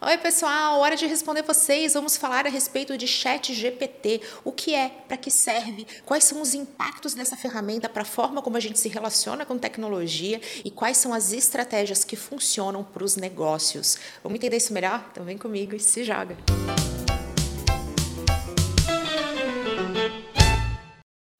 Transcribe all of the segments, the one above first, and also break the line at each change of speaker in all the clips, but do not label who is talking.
Oi, pessoal, hora de responder vocês. Vamos falar a respeito de Chat GPT. O que é, para que serve, quais são os impactos dessa ferramenta para a forma como a gente se relaciona com tecnologia e quais são as estratégias que funcionam para os negócios. Vamos entender isso melhor? Então vem comigo e se joga. Música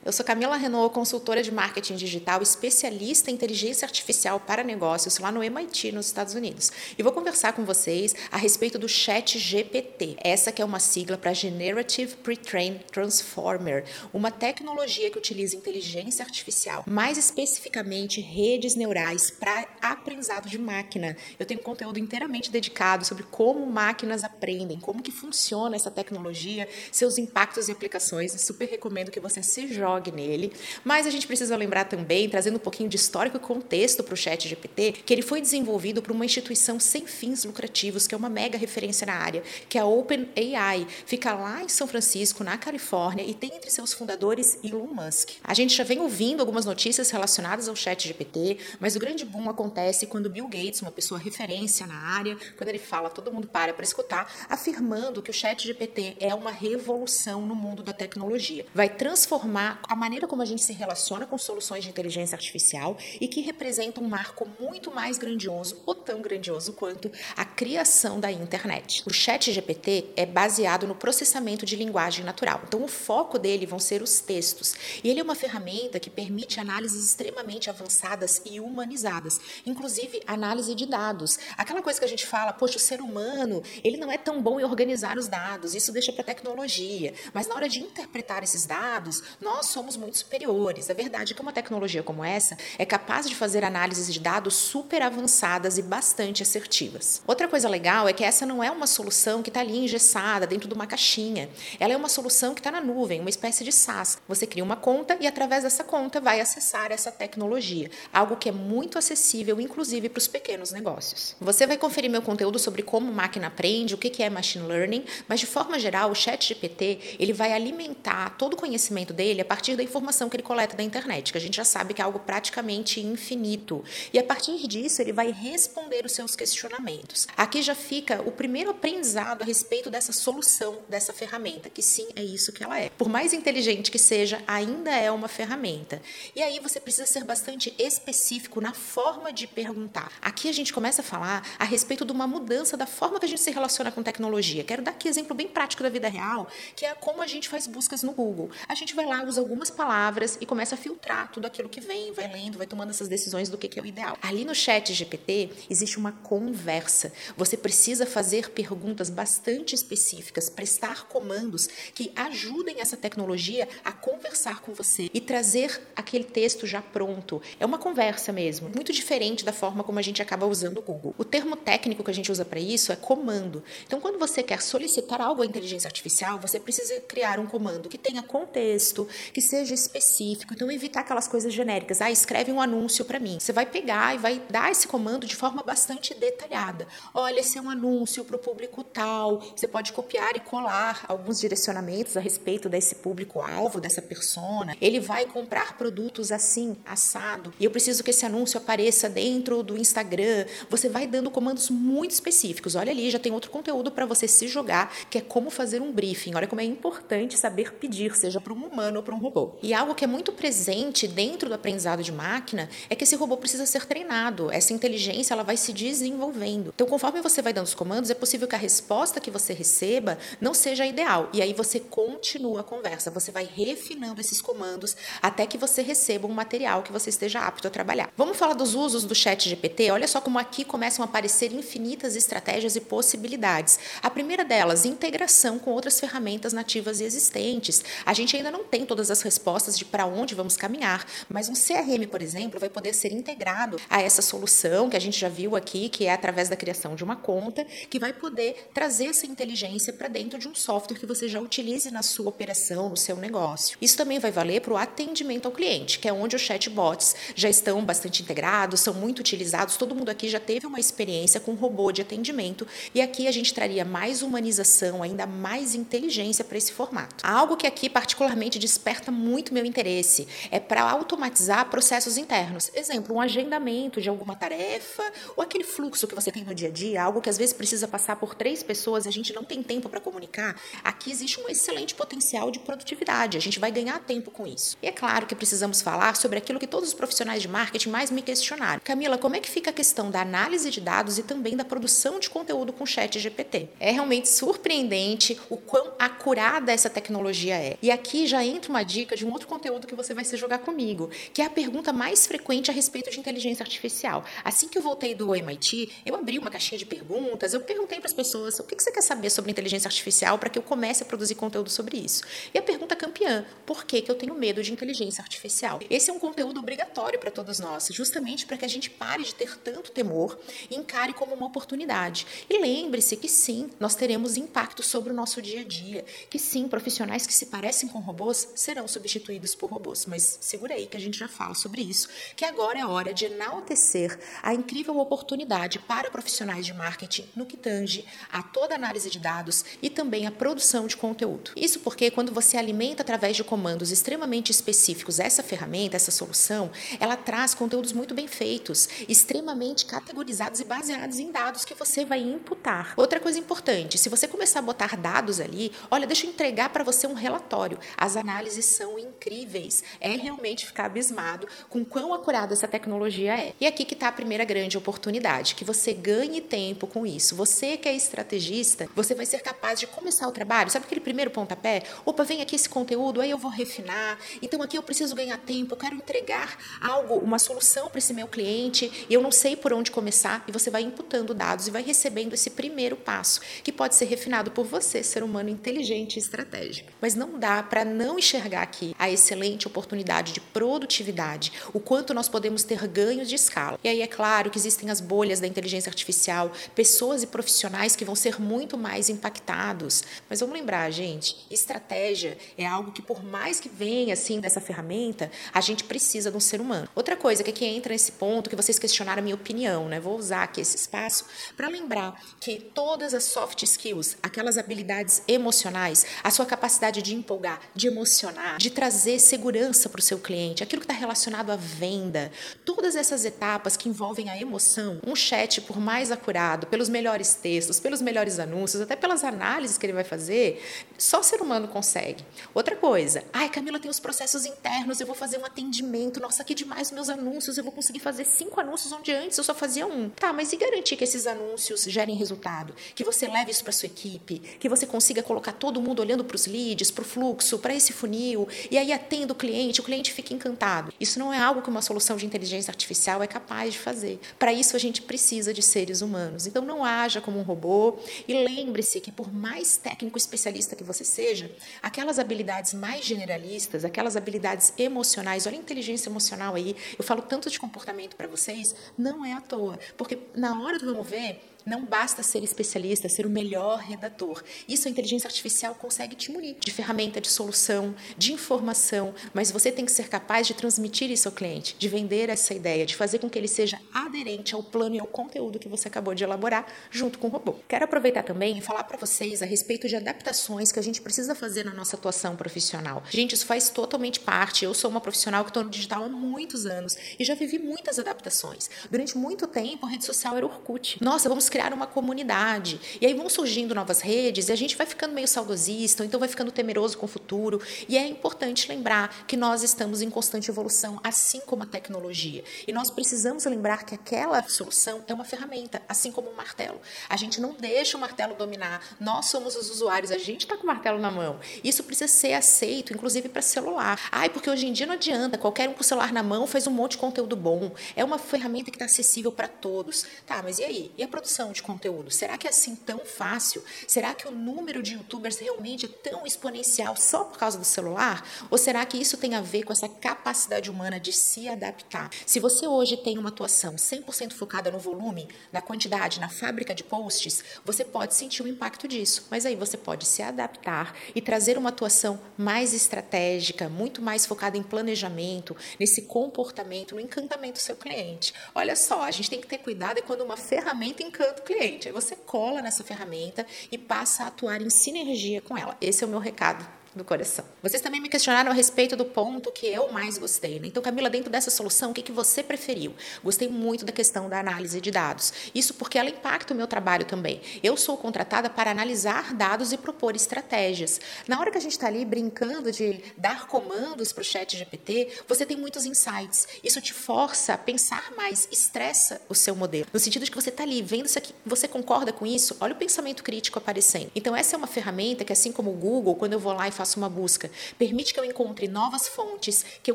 Eu sou Camila Renault, consultora de marketing digital, especialista em inteligência artificial para negócios lá no MIT, nos Estados Unidos. E vou conversar com vocês a respeito do Chat GPT. Essa que é uma sigla para Generative Pre-trained Transformer, uma tecnologia que utiliza inteligência artificial, mais especificamente redes neurais para aprendizado de máquina. Eu tenho conteúdo inteiramente dedicado sobre como máquinas aprendem, como que funciona essa tecnologia, seus impactos e aplicações. super recomendo que você se jogue jogue nele. Mas a gente precisa lembrar também, trazendo um pouquinho de histórico e contexto para o Chat GPT, que ele foi desenvolvido por uma instituição sem fins lucrativos, que é uma mega referência na área, que é a OpenAI. Fica lá em São Francisco, na Califórnia, e tem entre seus fundadores Elon Musk. A gente já vem ouvindo algumas notícias relacionadas ao Chat GPT, mas o grande boom acontece quando Bill Gates, uma pessoa referência na área, quando ele fala, todo mundo para para escutar, afirmando que o Chat GPT é uma revolução no mundo da tecnologia. Vai transformar a maneira como a gente se relaciona com soluções de inteligência artificial e que representa um marco muito mais grandioso, ou tão grandioso quanto a criação da internet. O Chat GPT é baseado no processamento de linguagem natural. Então, o foco dele vão ser os textos. E ele é uma ferramenta que permite análises extremamente avançadas e humanizadas, inclusive análise de dados. Aquela coisa que a gente fala, poxa, o ser humano, ele não é tão bom em organizar os dados, isso deixa para tecnologia. Mas na hora de interpretar esses dados, nós somos muito superiores. A verdade é que uma tecnologia como essa é capaz de fazer análises de dados super avançadas e bastante assertivas. Outra coisa legal é que essa não é uma solução que está ali engessada dentro de uma caixinha. Ela é uma solução que está na nuvem, uma espécie de SaaS. Você cria uma conta e através dessa conta vai acessar essa tecnologia, algo que é muito acessível, inclusive para os pequenos negócios. Você vai conferir meu conteúdo sobre como máquina aprende, o que é machine learning, mas de forma geral, o ChatGPT ele vai alimentar todo o conhecimento dele a partir partir da informação que ele coleta da internet, que a gente já sabe que é algo praticamente infinito. E a partir disso, ele vai responder os seus questionamentos. Aqui já fica o primeiro aprendizado a respeito dessa solução, dessa ferramenta, que sim, é isso que ela é. Por mais inteligente que seja, ainda é uma ferramenta. E aí você precisa ser bastante específico na forma de perguntar. Aqui a gente começa a falar a respeito de uma mudança da forma que a gente se relaciona com tecnologia. Quero dar aqui exemplo bem prático da vida real, que é como a gente faz buscas no Google. A gente vai lá, usa algum algumas palavras e começa a filtrar tudo aquilo que vem, vai lendo, vai tomando essas decisões do que é o ideal. Ali no chat GPT existe uma conversa. Você precisa fazer perguntas bastante específicas, prestar comandos que ajudem essa tecnologia a conversar com você e trazer aquele texto já pronto. É uma conversa mesmo, muito diferente da forma como a gente acaba usando o Google. O termo técnico que a gente usa para isso é comando. Então, quando você quer solicitar algo à inteligência artificial, você precisa criar um comando que tenha contexto, que seja específico. Então, evitar aquelas coisas genéricas. Ah, escreve um anúncio para mim. Você vai pegar e vai dar esse comando de forma bastante detalhada. Olha, esse é um anúncio para o público tal. Você pode copiar e colar alguns direcionamentos a respeito desse público-alvo, dessa persona. Ele vai comprar produtos assim, assado. E eu preciso que esse anúncio apareça dentro do Instagram. Você vai dando comandos muito específicos. Olha ali, já tem outro conteúdo para você se jogar, que é como fazer um briefing. Olha como é importante saber pedir, seja para um humano ou para um robô. E algo que é muito presente dentro do aprendizado de máquina é que esse robô precisa ser treinado. Essa inteligência ela vai se desenvolvendo. Então, conforme você vai dando os comandos, é possível que a resposta que você receba não seja ideal. E aí você continua a conversa, você vai refinando esses comandos até que você receba um material que você esteja apto a trabalhar. Vamos falar dos usos do chat GPT? Olha só como aqui começam a aparecer infinitas estratégias e possibilidades. A primeira delas, integração com outras ferramentas nativas e existentes. A gente ainda não tem todas as respostas de para onde vamos caminhar, mas um CRM, por exemplo, vai poder ser integrado a essa solução que a gente já viu aqui, que é através da criação de uma conta, que vai poder trazer essa inteligência para dentro de um software que você já utilize na sua operação, no seu negócio. Isso também vai valer para o atendimento ao cliente, que é onde os chatbots já estão bastante integrados, são muito utilizados, todo mundo aqui já teve uma experiência com robô de atendimento e aqui a gente traria mais humanização, ainda mais inteligência para esse formato. Algo que aqui particularmente desperta muito meu interesse é para automatizar processos internos. Exemplo, um agendamento de alguma tarefa ou aquele fluxo que você tem no dia a dia, algo que às vezes precisa passar por três pessoas e a gente não tem tempo para comunicar. Aqui existe um excelente potencial de produtividade. A gente vai ganhar tempo com isso. E é claro que precisamos falar sobre aquilo que todos os profissionais de marketing mais me questionaram. Camila, como é que fica a questão da análise de dados e também da produção de conteúdo com chat GPT? É realmente surpreendente o quão acurada essa tecnologia é. E aqui já entra uma dica de um outro conteúdo que você vai se jogar comigo, que é a pergunta mais frequente a respeito de inteligência artificial. Assim que eu voltei do MIT, eu abri uma caixinha de perguntas, eu perguntei para as pessoas o que você quer saber sobre inteligência artificial para que eu comece a produzir conteúdo sobre isso. E a pergunta campeã, por que, que eu tenho medo de inteligência artificial? Esse é um conteúdo obrigatório para todos nós, justamente para que a gente pare de ter tanto temor e encare como uma oportunidade. E lembre-se que sim, nós teremos impacto sobre o nosso dia a dia, que sim, profissionais que se parecem com robôs serão substituídos por robôs. Mas segura aí que a gente já fala sobre isso, que agora é hora de enaltecer a incrível oportunidade para profissionais de marketing no que tange a toda análise de dados e também a produção de conteúdo. Isso porque quando você alimenta através de comandos extremamente específicos essa ferramenta, essa solução, ela traz conteúdos muito bem feitos, extremamente categorizados e baseados em dados que você vai imputar. Outra coisa importante, se você começar a botar dados ali, olha, deixa eu entregar para você um relatório. As análises são incríveis. É realmente ficar abismado com quão acurada essa tecnologia é. E aqui que está a primeira grande oportunidade, que você ganhe tempo com isso. Você que é estrategista, você vai ser capaz de começar o trabalho. Sabe aquele primeiro pontapé? Opa, vem aqui esse conteúdo, aí eu vou refinar. Então aqui eu preciso ganhar tempo, eu quero entregar algo, uma solução para esse meu cliente, e eu não sei por onde começar, e você vai imputando dados e vai recebendo esse primeiro passo, que pode ser refinado por você, ser humano inteligente e estratégico. Mas não dá para não enxergar aqui a excelente oportunidade de produtividade, o quanto nós podemos ter ganhos de escala. E aí é claro que existem as bolhas da inteligência artificial, pessoas e profissionais que vão ser muito mais impactados. Mas vamos lembrar, gente, estratégia é algo que por mais que venha assim dessa ferramenta, a gente precisa de um ser humano. Outra coisa que aqui entra nesse ponto que vocês questionaram a minha opinião, né? Vou usar aqui esse espaço para lembrar que todas as soft skills, aquelas habilidades emocionais, a sua capacidade de empolgar, de emocionar, de trazer segurança para o seu cliente, aquilo que está relacionado à venda, todas essas etapas que envolvem a emoção, um chat, por mais acurado, pelos melhores textos, pelos melhores anúncios, até pelas análises que ele vai fazer, só ser humano consegue. Outra coisa, ai, Camila tem os processos internos, eu vou fazer um atendimento, nossa, que demais meus anúncios, eu vou conseguir fazer cinco anúncios onde antes eu só fazia um. Tá, mas e garantir que esses anúncios gerem resultado? Que você leve isso para sua equipe, que você consiga colocar todo mundo olhando para os leads, para o fluxo, para esse funil, e aí atenda o cliente, o cliente fica encantado. Isso não é algo que uma solução de inteligência artificial é capaz de fazer. Para isso a gente precisa de seres humanos. Então não haja como um robô e lembre-se que por mais técnico especialista que você seja, aquelas habilidades mais generalistas, aquelas habilidades emocionais, olha a inteligência emocional aí, eu falo tanto de comportamento para vocês, não é à toa, porque na hora do vamos ver, não basta ser especialista, ser o melhor redator. Isso a inteligência artificial consegue te munir de ferramenta de solução, de informação, mas você tem que ser capaz de transmitir isso ao cliente, de vender essa ideia, de fazer com que ele seja aderente ao plano e ao conteúdo que você acabou de elaborar junto com o robô. Quero aproveitar também e falar para vocês a respeito de adaptações que a gente precisa fazer na nossa atuação profissional. Gente, isso faz totalmente parte. Eu sou uma profissional que estou no digital há muitos anos e já vivi muitas adaptações. Durante muito tempo, a rede social era Orkut. Nossa, vamos criar uma comunidade. E aí vão surgindo novas redes e a gente vai ficando meio saudosista, ou então vai ficando temeroso com o futuro. E é importante lembrar que nós estamos em constante evolução, assim como a tecnologia. E nós precisamos lembrar que aquela solução é uma ferramenta, assim como um martelo. A gente não deixa o martelo dominar. Nós somos os usuários, a gente está com o martelo na mão. Isso precisa ser aceito, inclusive para celular. Ai, porque hoje em dia não adianta, qualquer um com o celular na mão faz um monte de conteúdo bom. É uma ferramenta que está acessível para todos. Tá, mas e aí? E a produção produção de conteúdo? Será que é assim tão fácil? Será que o número de youtubers realmente é tão exponencial só por causa do celular? Ou será que isso tem a ver com essa capacidade humana de se adaptar? Se você hoje tem uma atuação 100% focada no volume, na quantidade, na fábrica de posts, você pode sentir o impacto disso. Mas aí você pode se adaptar e trazer uma atuação mais estratégica, muito mais focada em planejamento, nesse comportamento, no encantamento do seu cliente. Olha só, a gente tem que ter cuidado quando uma ferramenta encanta o cliente. Aí você cola nessa ferramenta e passa a atuar em sinergia com ela. Esse é o meu recado do coração. Vocês também me questionaram a respeito do ponto que eu mais gostei. Né? Então, Camila, dentro dessa solução, o que, que você preferiu? Gostei muito da questão da análise de dados. Isso porque ela impacta o meu trabalho também. Eu sou contratada para analisar dados e propor estratégias. Na hora que a gente está ali brincando de dar comandos para o chat GPT, você tem muitos insights. Isso te força a pensar mais, estressa o seu modelo. No sentido de que você está ali vendo isso aqui, você concorda com isso? Olha o pensamento crítico aparecendo. Então, essa é uma ferramenta que, assim como o Google, quando eu vou lá e faço faço uma busca. Permite que eu encontre novas fontes, que eu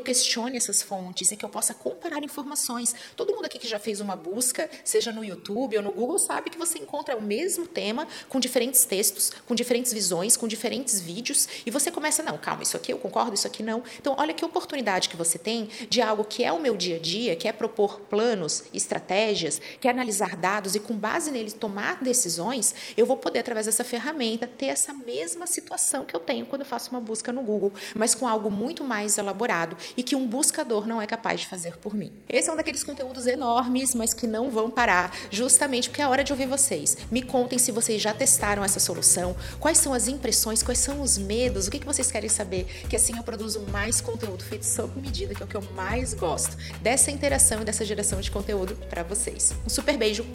questione essas fontes e que eu possa comparar informações. Todo mundo aqui que já fez uma busca, seja no YouTube ou no Google, sabe que você encontra o mesmo tema com diferentes textos, com diferentes visões, com diferentes vídeos e você começa, não, calma, isso aqui eu concordo, isso aqui não. Então, olha que oportunidade que você tem de algo que é o meu dia a dia, que é propor planos, estratégias, que é analisar dados e com base neles tomar decisões, eu vou poder através dessa ferramenta ter essa mesma situação que eu tenho quando eu faço uma busca no Google, mas com algo muito mais elaborado e que um buscador não é capaz de fazer por mim. Esse é um daqueles conteúdos enormes, mas que não vão parar, justamente porque é hora de ouvir vocês. Me contem se vocês já testaram essa solução, quais são as impressões, quais são os medos, o que vocês querem saber, que assim eu produzo mais conteúdo feito sob medida, que é o que eu mais gosto, dessa interação e dessa geração de conteúdo para vocês. Um super beijo,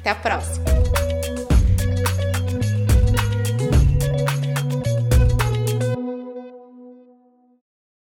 até a próxima!